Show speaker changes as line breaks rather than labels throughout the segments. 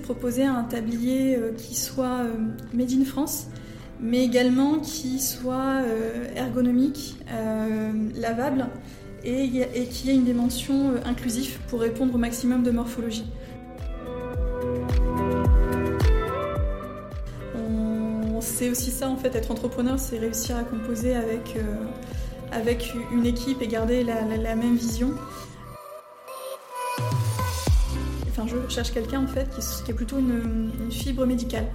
proposer un tablier qui soit made in France, mais également qui soit ergonomique, lavable et, qui ait une dimension inclusive pour répondre au maximum de morphologie. c'est aussi ça en fait, être entrepreneur, c'est réussir à composer avec, euh, avec une équipe et garder la, même vision. Je cherche quelqu'un en fait qui, est plutôt une, fibre médicale.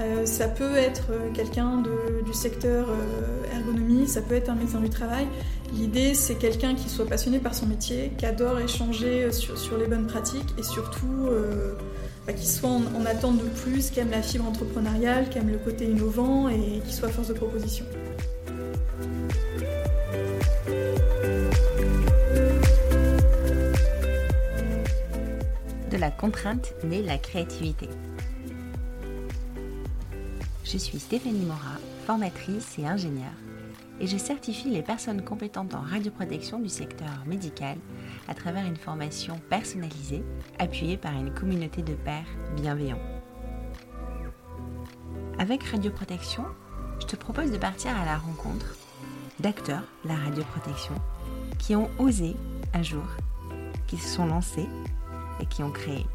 Euh, ça peut être quelqu'un du secteur euh, ergonomie, ça peut être un médecin du travail. L'idée, c'est quelqu'un qui soit passionné par son métier, qui adore échanger sur, sur les bonnes pratiques et surtout qui soit en, attente de plus, qui aime la fibre entrepreneuriale, qui aime le côté innovant et qui soit force de proposition.
La contrainte naît la créativité. Je suis Stéphanie Mora, formatrice et ingénieure, et je certifie les personnes compétentes en radioprotection du secteur médical à travers une formation personnalisée appuyée par une communauté de pairs bienveillants. Avec Radioprotection, je te propose de partir à la rencontre d'acteurs de la radioprotection qui ont osé un jour, qui se sont lancés et qui ont créé.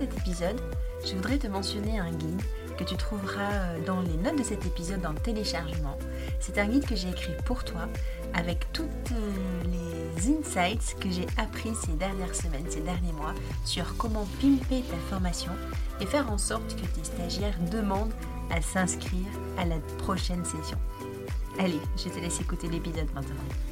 cet épisode, je voudrais te mentionner un guide que tu trouveras euh, dans les notes de cet épisode en téléchargement. C'est un guide que j'ai écrit pour toi avec toutes euh, les insights que j'ai appris ces dernières semaines, ces derniers mois sur comment pimper ta formation et faire en sorte que tes stagiaires demandent à s'inscrire à la prochaine session. Allez, je te laisse écouter l'épisode maintenant.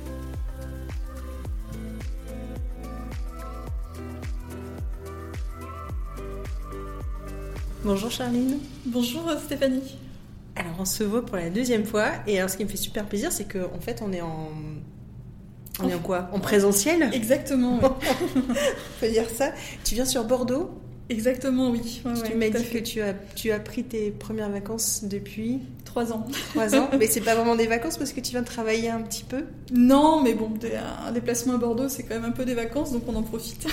Bonjour Charline.
Bonjour Stéphanie.
Alors on se voit pour la deuxième fois et alors ce qui me fait super plaisir c'est qu'en fait on est en on est en quoi? En présentiel?
Exactement.
on peut dire ça. Tu viens sur Bordeaux?
Exactement, oui.
tu m'as dit que tu as, tu as pris tes premières vacances depuis?
Trois ans.
Trois ans Mais c'est pas vraiment des vacances parce que tu viens de travailler un petit peu
Non, mais bon, un déplacement à Bordeaux, c'est quand même un peu des vacances, donc on en profite.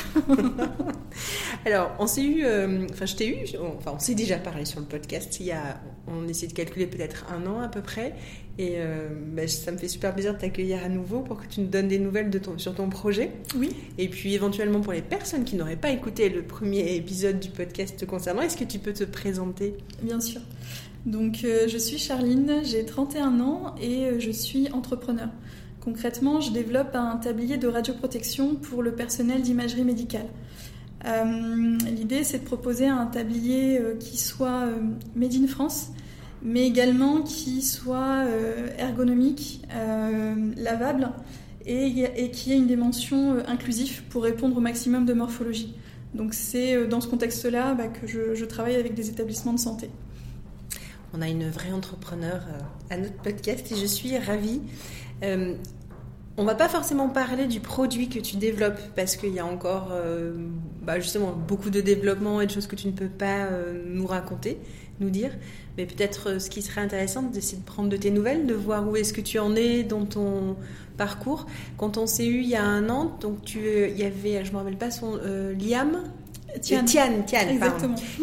Alors, on s'est eu, euh, enfin, je t'ai eu, enfin, on s'est déjà parlé sur le podcast il y a, on essaie de calculer peut-être un an à peu près. Et euh, bah, ça me fait super plaisir de t'accueillir à nouveau pour que tu nous donnes des nouvelles de ton, sur ton projet.
Oui.
Et puis éventuellement pour les personnes qui n'auraient pas écouté le premier épisode du podcast concernant, est-ce que tu peux te présenter?
Bien sûr. Donc euh, je suis Charline, j'ai 31 ans et euh, je suis entrepreneur. Concrètement, je développe un tablier de radioprotection pour le personnel d'imagerie médicale. L'idée, c'est de proposer un tablier qui soit made in France, mais également qui soit euh, ergonomique, euh, lavable et, qui ait une dimension euh, inclusive pour répondre au maximum de morphologie. Donc c'est dans ce contexte-là bah, que je, travaille avec des établissements de santé.
On a une vraie entrepreneur à notre podcast et je suis ravie. On va pas forcément parler du produit que tu développes parce qu'il y a encore bah, justement beaucoup de développement et de choses que tu ne peux pas nous raconter nous dire. Mais peut-être euh, ce qui serait intéressant, c'est de prendre de tes nouvelles, de voir où est-ce que tu en es dans ton parcours. Quand on s'est eu il y a un an, donc tu, il y avait, je me rappelle pas son, euh, Liam.
Tian,
Tian, Tian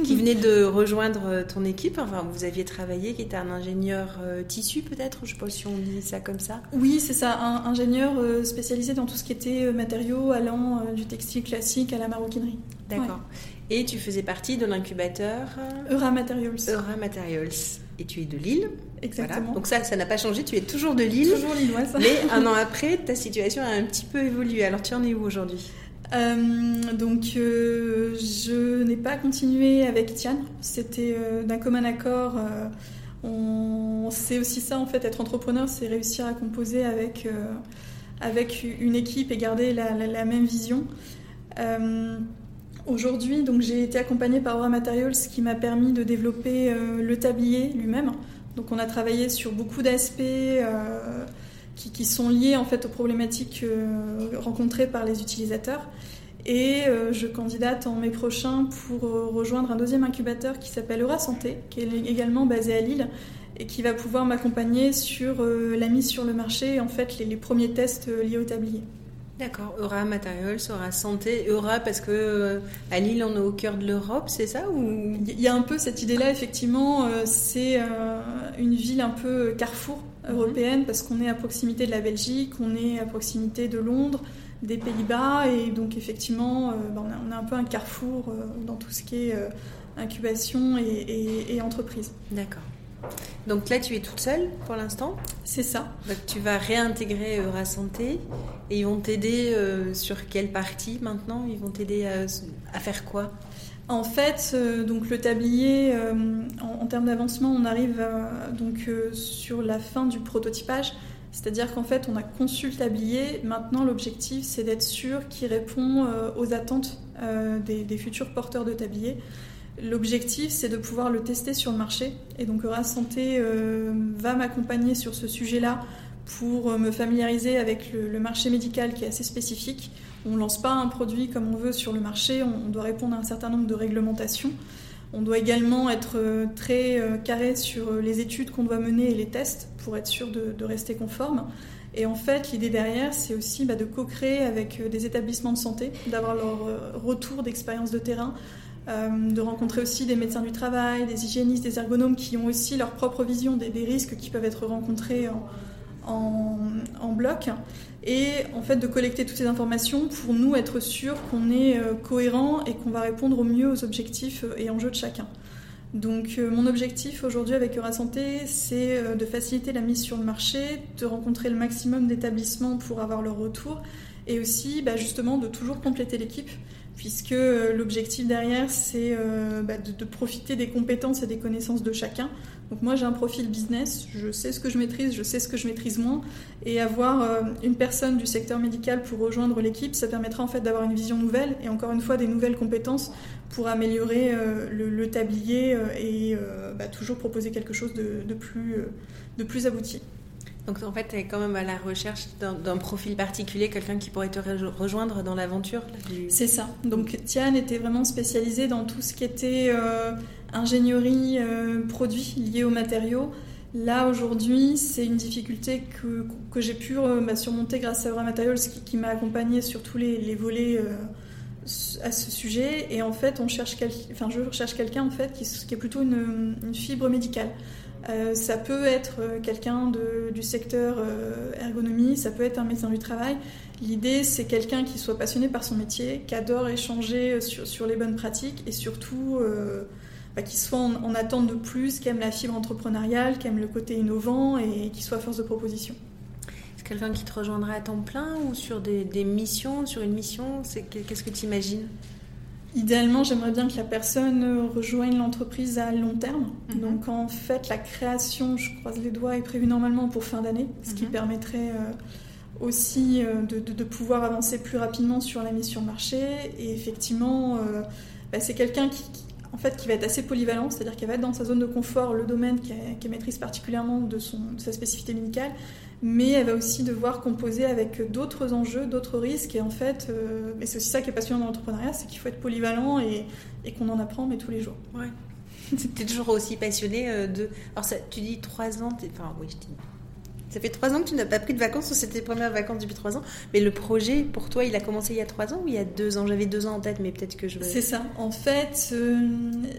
qui venait de rejoindre euh, ton équipe. Enfin, vous aviez travaillé, qui était un ingénieur tissu peut-être, je ne sais pas si on dit ça comme ça.
Oui, c'est ça, un ingénieur spécialisé dans tout ce qui était matériaux allant du textile classique à la maroquinerie.
D'accord. Et tu faisais partie de l'incubateur
Eura Materials.
Eura Materials. Et tu es de Lille.
Exactement.
Donc ça, ça n'a pas changé, tu es toujours de Lille.
Toujours lilloise.
Mais un an après, ta situation a un petit peu évolué. Alors tu en es où aujourd'hui?
euh, donc euh, je n'ai pas continué avec Tian, c'était euh, d'un commun accord. on c'est aussi ça en fait, être entrepreneur, c'est réussir à composer avec, avec une équipe et garder la, même vision. Aujourd'hui, donc j'ai été accompagnée par Aura Materials qui m'a permis de développer euh, le tablier lui-même. Donc on a travaillé sur beaucoup d'aspects euh, qui, sont liés en fait aux problématiques euh, rencontrées par les utilisateurs. Et euh, je candidate en mai prochain pour euh, rejoindre un deuxième incubateur qui s'appelle Eura Santé, qui est également basé à Lille et qui va pouvoir m'accompagner sur la mise sur le marché et en fait les, les premiers tests liés au tablier.
D'accord, Eura Materials, Eura Santé, Eura parce que à Lille on est au cœur de l'Europe, c'est ça ou?
Il y a un peu cette idée-là, effectivement, c'est une ville un peu carrefour européenne parce qu'on est à proximité de la Belgique, on est à proximité de Londres, des Pays-Bas. Et donc, effectivement, euh, ben, on, a, un peu un carrefour euh, dans tout ce qui est euh, incubation et, entreprise.
D'accord. Donc là, tu es toute seule pour l'instant
C'est ça.
Donc tu vas réintégrer Eura Santé et ils vont t'aider sur quelle partie maintenant? Ils vont t'aider à, faire quoi?
En fait, donc le tablier, en, termes d'avancement, on arrive donc sur la fin du prototypage. C'est-à-dire qu'en fait, on a conçu le tablier. Maintenant, l'objectif, c'est d'être sûr qu'il répond euh, aux attentes euh, des, futurs porteurs de tablier. L'objectif, c'est de pouvoir le tester sur le marché. Et donc, Eura Santé euh, va m'accompagner sur ce sujet-là pour me familiariser avec le, marché médical qui est assez spécifique. On ne lance pas un produit comme on veut sur le marché, on doit répondre à un certain nombre de réglementations. On doit également être euh, très euh, carré sur euh, les études qu'on doit mener et les tests pour être sûr de, rester conforme. Et en fait, l'idée derrière, c'est aussi bah, de co-créer avec des établissements de santé, d'avoir leur retour d'expérience de terrain, de rencontrer aussi des médecins du travail, des hygiénistes, des ergonomes qui ont aussi leur propre vision des, risques qui peuvent être rencontrés en, bloc et en fait de collecter toutes ces informations pour nous être sûr qu'on est euh, cohérent et qu'on va répondre au mieux aux objectifs euh, et enjeux de chacun. Donc euh, mon objectif aujourd'hui avec Santé, c'est de faciliter la mise sur le marché, de rencontrer le maximum d'établissements pour avoir leur retour et aussi bah, justement de toujours compléter l'équipe puisque l'objectif derrière c'est bah, de, profiter des compétences et des connaissances de chacun donc moi j'ai un profil business, je sais ce que je maîtrise, je sais ce que je maîtrise moins, et avoir euh, une personne du secteur médical pour rejoindre l'équipe, ça permettra en fait d'avoir une vision nouvelle et encore une fois des nouvelles compétences pour améliorer euh, le, tablier euh, et bah, toujours proposer quelque chose de plus abouti.
Donc en fait, tu es quand même à la recherche d'un profil particulier, quelqu'un qui pourrait te rejoindre dans l'aventure
C'est ça. Donc Tiane était vraiment spécialisée dans tout ce qui était ingénierie euh, produits liés aux matériaux. Là, aujourd'hui, c'est une difficulté que, que j'ai pu euh, bah, surmonter grâce à Eura Materials qui, m'a accompagnée sur tous les, les volets euh, à ce sujet. Et en fait, on cherche enfin, je recherche quelqu'un en fait, qui, est plutôt une fibre médicale. Ça peut être quelqu'un du secteur ergonomie, ça peut être un médecin du travail. L'idée, c'est quelqu'un qui soit passionné par son métier, qui adore échanger sur, les bonnes pratiques et surtout qui soit en, attente de plus, qui aime la fibre entrepreneuriale, qui aime le côté innovant et qui soit force de proposition.
Est-ce quelqu'un qui te rejoindrait à temps plein ou sur des, missions, sur une mission? Qu'est-ce que tu imagines?
Idéalement, j'aimerais bien que la personne rejoigne l'entreprise à long terme. Mhm. Donc en fait, la création, je croise les doigts, est prévue normalement pour fin d'année, ce qui mhm. permettrait euh, aussi euh, de, pouvoir avancer plus rapidement sur la mission marché. Et effectivement, euh, bah, c'est quelqu'un qui, en fait, qui va être assez polyvalent, c'est-à-dire qu'elle va être dans sa zone de confort, le domaine qu'elle maîtrise particulièrement de, son, sa spécificité médicale, mais elle va aussi devoir composer avec d'autres enjeux, d'autres risques. Et en fait, euh, c'est aussi ça qui est passionnant dans l'entrepreneuriat, c'est qu'il faut être polyvalent et, qu'on en apprend, mais tous les jours.
Ouais. tu es toujours aussi passionné euh, de. Alors, ça, tu dis trois ans, enfin, oui, je dis ça fait trois ans que tu n'as pas pris de vacances ou c'était tes premières vacances depuis trois ans. Mais le projet, pour toi, il a commencé il y a trois ans ou il y a deux ans? J'avais deux ans en tête, mais peut-être que je.
C'est ça. En fait, euh,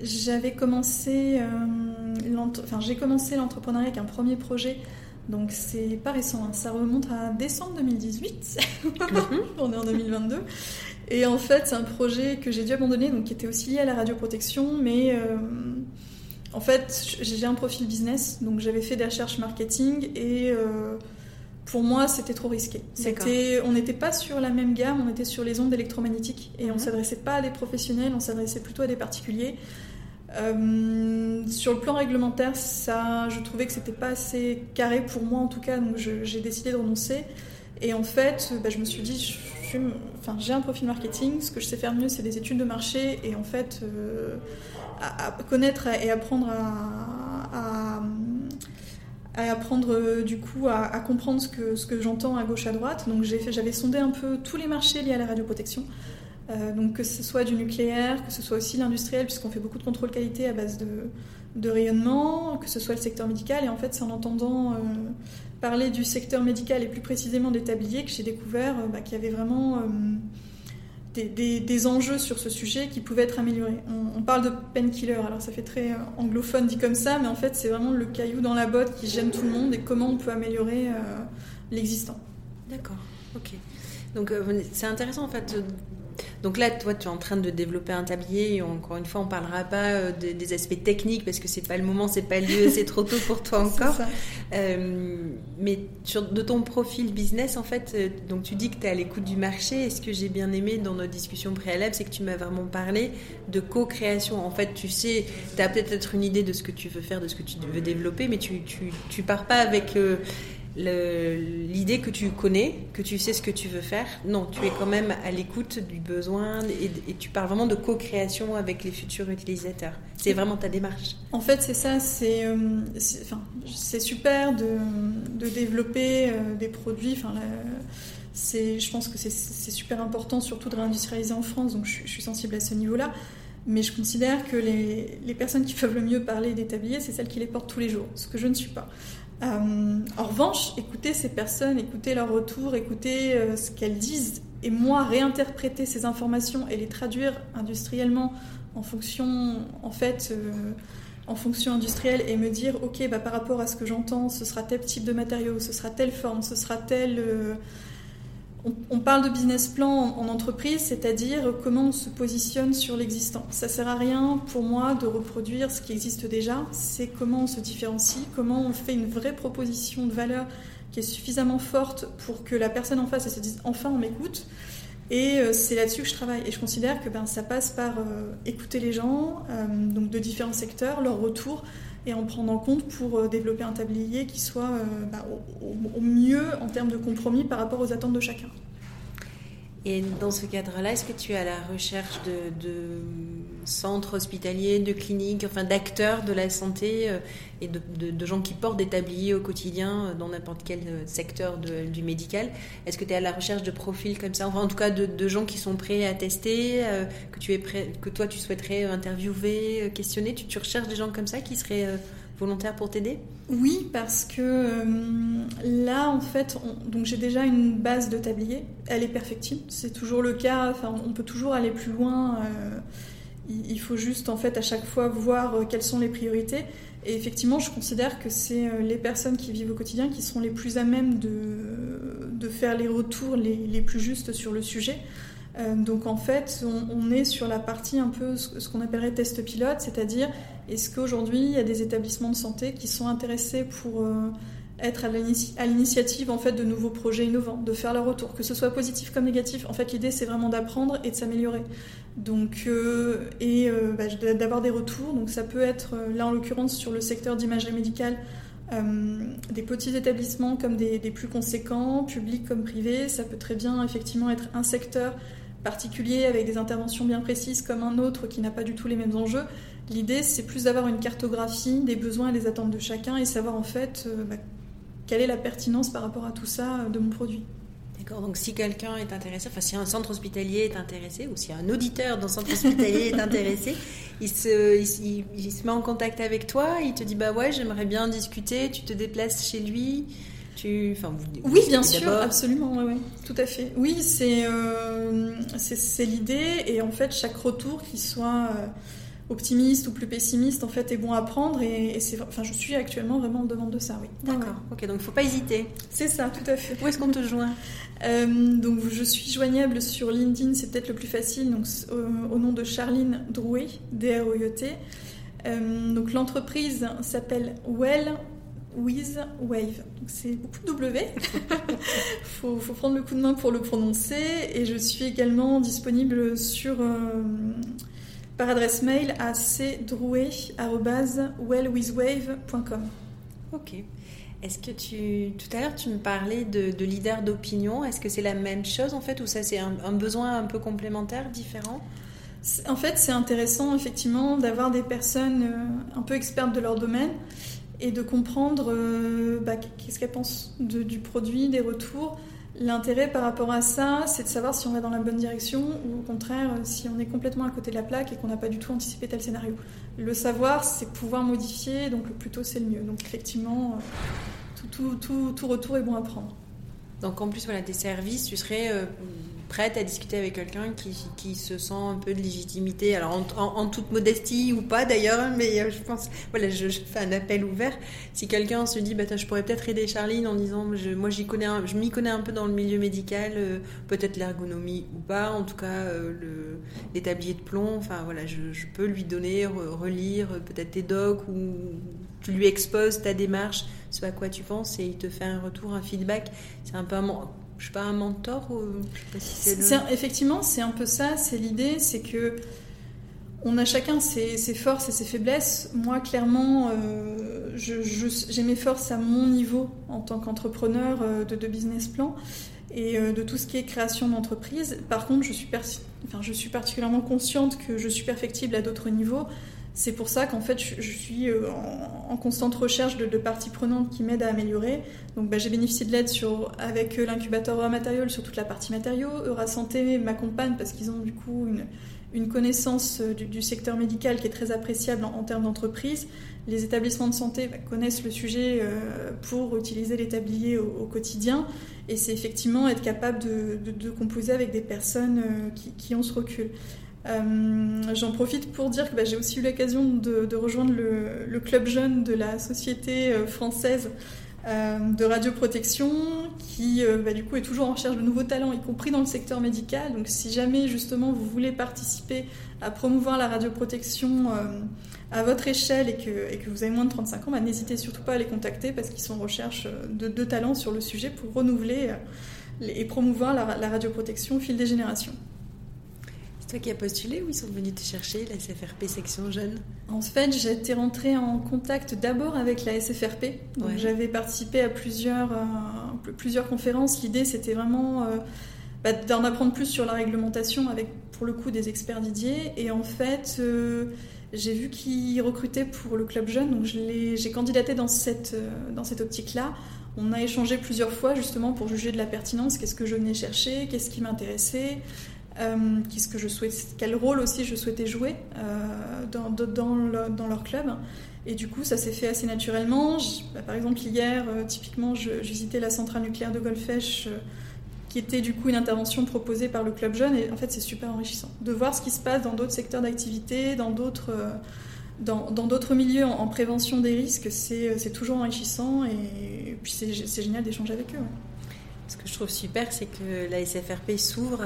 j'avais commencé. Euh, enfin, j'ai commencé l'entrepreneuriat avec un premier projet. Donc c'est pas récent, hein. ça remonte à décembre 2018. Mhm. On est en 2022. Et en fait, c'est un projet que j'ai dû abandonner, donc qui était aussi lié à la radioprotection, mais euh, en fait, j'ai un profil business, donc j'avais fait des recherches marketing et euh, pour moi, c'était trop risqué. on n'était pas sur la même gamme, on était sur les ondes électromagnétiques et on ne mhm. s'adressait pas à des professionnels, on s'adressait plutôt à des particuliers. Euh, sur le plan réglementaire, ça, je trouvais que c'était pas assez carré pour moi en tout cas, donc j'ai décidé de renoncer. Et en fait, bah, je me suis dit, enfin, j'ai un profil marketing, ce que je sais faire mieux, c'est des études de marché, et en fait, euh, connaître et apprendre à, apprendre euh, du coup à, comprendre ce que, ce que j'entends à gauche à droite. Donc j'avais sondé un peu tous les marchés liés à la radioprotection. donc que ce soit du nucléaire, que ce soit aussi l'industriel, puisqu'on fait beaucoup de contrôle qualité à base de, de rayonnement, que ce soit le secteur médical. Et en fait, c'est en entendant parler du secteur médical et plus précisément des tabliers que j'ai découvert bah, qu'il y avait vraiment des, enjeux sur ce sujet qui pouvaient être améliorés. On, parle de painkiller, alors ça fait très euh, anglophone dit comme ça, mais en fait c'est vraiment le caillou dans la botte qui gêne tout le monde et comment on peut améliorer euh, l'existant.
D'accord, ok. Donc euh, c'est intéressant en fait donc là, toi, tu es en train de développer un tablier. encore une fois, on ne parlera pas euh, des aspects techniques parce que c'est pas le moment, c'est pas le lieu, c'est trop tôt pour toi encore. Euh, mais sur, de ton profil business, en fait, euh, donc tu dis que tu es à l'écoute du marché. Et ce que j'ai bien aimé dans notre discussion préalable, c'est que tu m'as vraiment parlé de co-création. En fait, tu sais, tu as peut-être une idée de ce que tu veux faire, de ce que tu veux développer, mais tu, tu, tu pars pas avec l'idée que tu connais, que tu sais ce que tu veux faire. Non, tu es quand même à l'écoute du besoin et, tu parles vraiment de co-création avec les futurs utilisateurs. C'est vraiment ta démarche.
En fait, c'est ça. C'est euh, super de, développer euh, des produits. Enfin, je pense que c'est super important, surtout de réindustrialiser en France. Donc, je, je suis sensible à ce niveau-là. Mais je considère que les, les, personnes qui peuvent le mieux parler des tabliers, c'est celles qui les portent tous les jours, ce que je ne suis pas. Euh, en revanche, écouter ces personnes, écouter leurs retours, écouter euh, ce qu'elles disent, et moi réinterpréter ces informations et les traduire industriellement en fonction, en fait, euh, en fonction industrielle, et me dire, ok, bah, par rapport à ce que j'entends, ce sera tel type de matériaux, ce sera telle forme, ce sera tel on, parle de business plan en, entreprise, c'est-à-dire comment on se positionne sur l'existant. Ça sert à rien pour moi de reproduire ce qui existe déjà, c'est comment on se différencie, comment on fait une vraie proposition de valeur qui est suffisamment forte pour que la personne en face se dise enfin on m'écoute. Et euh, c'est là-dessus que je travaille. Et je considère que ben, ça passe par euh, écouter les gens, euh, donc de différents secteurs, leurs retours, et en prendre en compte pour euh, développer un tablier qui soit euh, bah, au, mieux en termes de compromis par rapport aux attentes de chacun.
Et dans ce cadre-là, est-ce que tu es à la recherche de, centres hospitaliers, de cliniques, enfin d'acteurs de la santé euh, et de, gens qui portent des tabliers au quotidien dans n'importe quel secteur du médical Est-ce que tu es à la recherche de profils comme ça, enfin en tout cas de, gens qui sont prêts à tester, que, tu es prêt, que toi tu souhaiterais interviewer, questionner? Tu, recherches des gens comme ça qui seraient volontaire pour t'aider?
Oui, parce que euh, là, en fait, donc j'ai déjà une base de tablier. Elle est perfectible. C'est toujours le cas. Enfin, on peut toujours aller plus loin. Euh, il faut juste, en fait, à chaque fois voir euh, quelles sont les priorités. Et effectivement, je considère que c'est les personnes qui vivent au quotidien qui seront les plus à même de, faire les retours les, plus justes sur le sujet. Euh, donc en fait, on, est sur la partie un peu ce, qu'on appellerait test pilote, c'est-à-dire est-ce qu'aujourd'hui il y a des établissements de santé qui sont intéressés pour euh, être à l'initiative en fait de nouveaux projets innovants, de faire leur retour, que ce soit positif comme négatif. En fait, l'idée c'est vraiment d'apprendre et de s'améliorer. Donc euh, et bah, d'avoir des retours. Donc ça peut être là en l'occurrence sur le secteur d'imagerie médicale. des petits établissements comme des, plus conséquents, publics comme privés. Ça peut très bien effectivement être un secteur particulier avec des interventions bien précises comme un autre qui n'a pas du tout les mêmes enjeux. L'idée, c'est plus d'avoir une cartographie des besoins et des attentes de chacun et savoir en fait euh, bah, quelle est la pertinence par rapport à tout ça euh, de mon produit.
D'accord, donc si quelqu'un est intéressé, enfin si un centre hospitalier est intéressé, ou si un auditeur d'un centre hospitalier est intéressé, il se, il se met en contact avec toi, il te dit bah ouais j'aimerais bien discuter, tu te déplaces chez lui,
oui, bien sûr, absolument, tout à fait. Oui, euh, c'est l'idée, et en fait, chaque retour, qu'il soit euh, optimiste ou plus pessimiste, en fait, est bon à prendre, et, c'est, enfin, je suis actuellement vraiment en demande de ça, oui.
D'accord, ok, donc il ne faut pas hésiter.
C'est ça, tout à fait.
Où est-ce qu'on te joint?
Euh, Donc, je suis joignable sur LinkedIn, c'est peut-être le plus facile, donc au, nom de Charline Drouet, D-R-O-I-E-T. donc l'entreprise s'appelle Well with Wave. C'est beaucoup de W. Il faut, prendre le coup de main pour le prononcer. Et je suis également disponible sur, euh, par adresse mail à cdrouet.wellwithwave.com.
Ok. Est-ce que tu. Tout à l'heure, tu me parlais de, leader d'opinion. Est-ce que c'est la même chose en fait ou ça c'est un, un besoin un peu complémentaire, différent?
En fait, c'est intéressant effectivement d'avoir des personnes euh, un peu expertes de leur domaine et de comprendre euh, bah, qu'est-ce qu'elle pense du produit, des retours. L'intérêt par rapport à ça, c'est de savoir si on va dans la bonne direction ou au contraire si on est complètement à côté de la plaque et qu'on n'a pas du tout anticipé tel scénario. Le savoir, c'est pouvoir modifier, donc le plus tôt c'est le mieux. Donc effectivement, tout, tout, retour est bon à prendre.
Donc en plus, voilà, tes services, tu serais euh, prête à discuter avec quelqu'un qui, qui, se sent un peu de légitimité, alors en, toute modestie ou pas d'ailleurs, mais euh, je pense, voilà, je, fais un appel ouvert. Si quelqu'un se dit, bah, je pourrais peut-être aider Charline en disant, je, moi j'y connais, je m'y connais un peu dans le milieu médical, euh, peut-être l'ergonomie ou pas, en tout cas le, les tabliers de plomb, enfin voilà, je, peux lui donner, relire peut-être tes docs ou tu lui exposes ta démarche, ce à quoi tu penses, et il te fait un retour, un feedback. C'est un peu un, je sais pas, un mentor ou
Effectivement, c'est un peu ça. C'est l'idée, c'est que on a chacun ses, forces et ses faiblesses. Moi, clairement, euh, j'ai mes forces à mon niveau en tant qu'entrepreneur euh, de, business plan et euh, de tout ce qui est création d'entreprise. Par contre, je suis, enfin, je suis particulièrement consciente que je suis perfectible à d'autres niveaux. C'est pour ça qu'en fait, je, suis euh, en, constante recherche de, parties prenantes qui m'aident à améliorer. Donc, bah, j'ai bénéficié de l'aide avec euh, l'incubateur Eura Matériaux sur toute la partie matériaux. Eura Santé m'accompagne parce qu'ils ont du coup une, connaissance euh, du, secteur médical qui est très appréciable en, termes d'entreprise. Les établissements de santé bah, connaissent le sujet pour utiliser les tabliers au, quotidien. Et c'est effectivement être capable de, composer avec des personnes qui ont ce recul. Euh, j'en profite pour dire que bah, j'ai aussi eu l'occasion de, rejoindre le, club jeune de la Société euh, française euh, de radioprotection, qui bah, du coup est toujours en recherche de nouveaux talents, y compris dans le secteur médical. Donc si jamais justement vous voulez participer à promouvoir la radioprotection à votre échelle et que, vous avez moins de 35 ans, bah, n'hésitez surtout pas à les contacter parce qu'ils sont en recherche de, talents sur le sujet pour renouveler et promouvoir la radioprotection au fil des générations
qui a postulé ou ils sont venus te chercher, la SFRP section jeune
En fait, j'étais rentrée en contact d'abord avec la SFRP. J'avais participé à plusieurs, euh, plusieurs conférences. L'idée, c'était vraiment euh, bah, d'en apprendre plus sur la réglementation avec, pour le coup, des experts Didier. Et en fait, euh, j'ai vu qu'ils recrutaient pour le club jeune, donc j'ai candidaté dans cette, dans cette optique-là. On a échangé plusieurs fois justement pour juger de la pertinence, qu'est-ce que je venais chercher, qu'est-ce qui m'intéressait? Euh, je quel rôle aussi je souhaitais jouer euh, dans, leur club. Et du coup, ça s'est fait assez naturellement. Bah, par exemple, hier, euh, typiquement, je, visitais la centrale nucléaire de Golfech, qui était du coup une intervention proposée par le club jeune. Et en fait, c'est super enrichissant de voir ce qui se passe dans d'autres secteurs d'activité, dans, d'autres milieux en, prévention des risques. C'est toujours enrichissant et, puis c'est génial d'échanger avec eux.
Ce que je trouve super, c'est que la SFRP s'ouvre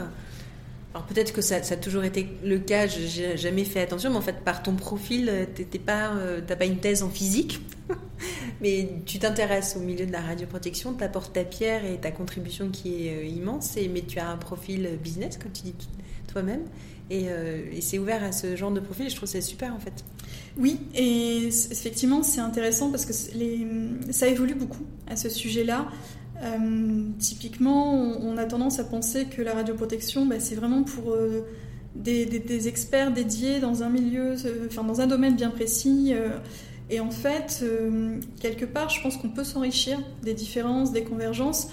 alors peut-être que ça, a toujours été le cas, j'ai jamais fait attention, mais en fait par ton profil, euh, tu pas, euh, pas une thèse en physique, mais tu t'intéresses au milieu de la radioprotection, tu apportes ta pierre et ta contribution qui est euh, immense, mais tu as un profil business, comme tu dis toi-même, et, c'est ouvert à ce genre de profil, et je trouve c'est super en fait.
Oui, et effectivement c'est intéressant parce que ça évolue beaucoup à ce sujet-là. Euh, typiquement, on, a tendance à penser que la radioprotection, bah, c'est vraiment pour euh, des, experts dédiés dans un milieu, euh, dans un domaine bien précis. et en fait, quelque part, je pense qu'on peut s'enrichir des différences, des convergences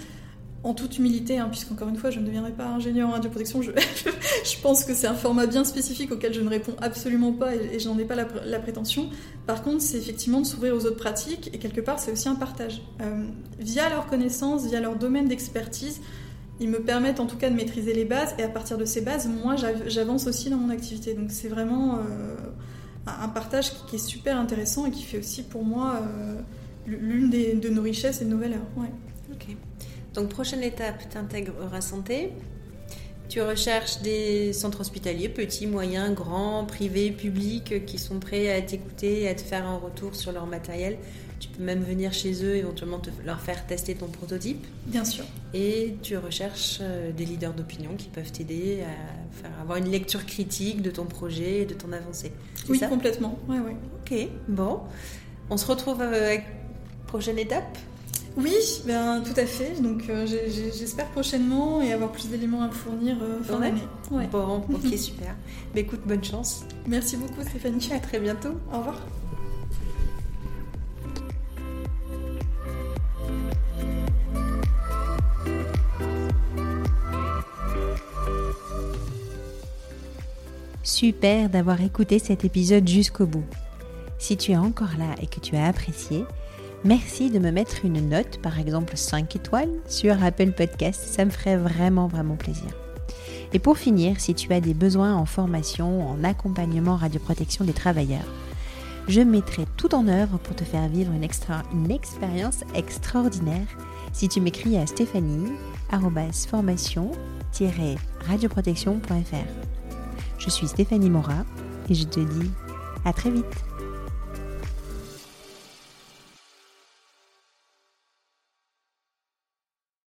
en toute humilité, hein, puisqu'encore une fois, je ne deviendrai pas ingénieur en radioprotection. Je, pense que c'est un format bien spécifique auquel je ne réponds absolument pas et, je n'en ai pas la, prétention. Par contre, c'est effectivement de s'ouvrir aux autres pratiques et quelque part, c'est aussi un partage. Euh, via leurs connaissances, via leur domaine d'expertise, ils me permettent en tout cas de maîtriser les bases et à partir de ces bases, moi, j'avance aussi dans mon activité. Donc c'est vraiment euh, un partage qui, est super intéressant et qui fait aussi pour moi euh, l'une de nos richesses et de nos valeurs. Ouais.
Donc, prochaine étape, tu intègres Santé. Tu recherches des centres hospitaliers, petits, moyens, grands, privés, publics, qui sont prêts à t'écouter et à te faire un retour sur leur matériel. Tu peux même venir chez eux, éventuellement leur faire tester ton prototype.
Bien sûr.
Et tu recherches euh, des leaders d'opinion qui peuvent t'aider à faire avoir une lecture critique de ton projet et de ton avancée.
Oui, complètement. Ouais, ouais.
Ok, bon. On se retrouve euh, avec prochaine étape?
Oui, ben, tout à fait. Donc euh, j'espère prochainement et avoir plus d'éléments à me fournir euh, fin d'année.
Bon, ok, super. Mais écoute, bonne chance.
Merci beaucoup Stéphanie.
À très bientôt.
Au revoir.
Super d'avoir écouté cet épisode jusqu'au bout. Si tu es encore là et que tu as apprécié, merci de me mettre une note, par exemple 5 étoiles, sur Apple Podcast. Ça me ferait vraiment, vraiment plaisir. Et pour finir, si tu as des besoins en formation, en accompagnement radioprotection des travailleurs, je mettrai tout en œuvre pour te faire vivre une, expérience extraordinaire si tu m'écris à stéphanie radioprotection.fr. Je suis Stéphanie Mora et je te dis à très vite.